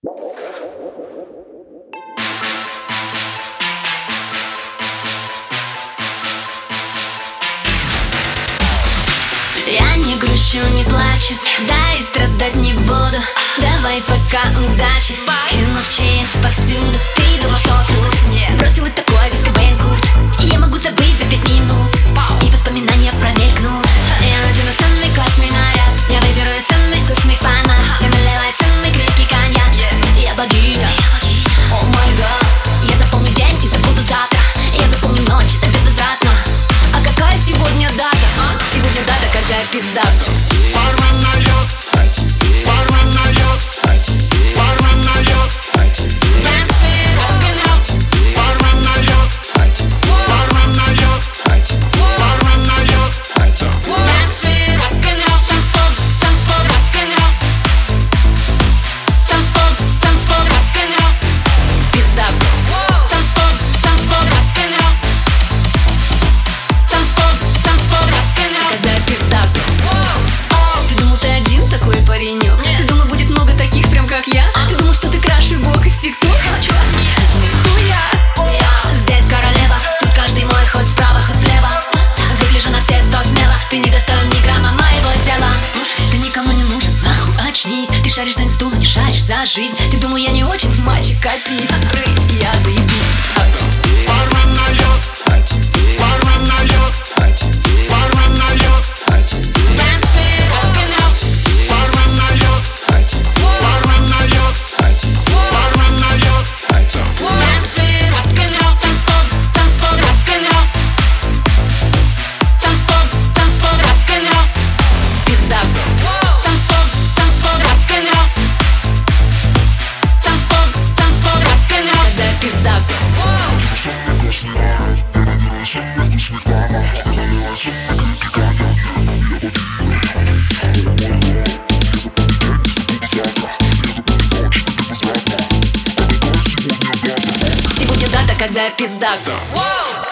Я не грущу, не плачу, да и страдать не буду. Давай пока удачи, кинув пизда. Порвана шаришь за стул, не шаришь за жизнь. Ты думал, я не очень в мальчик, катись, открыть, я заебись Порванная сегодня дата? Когда я пиздата Воу!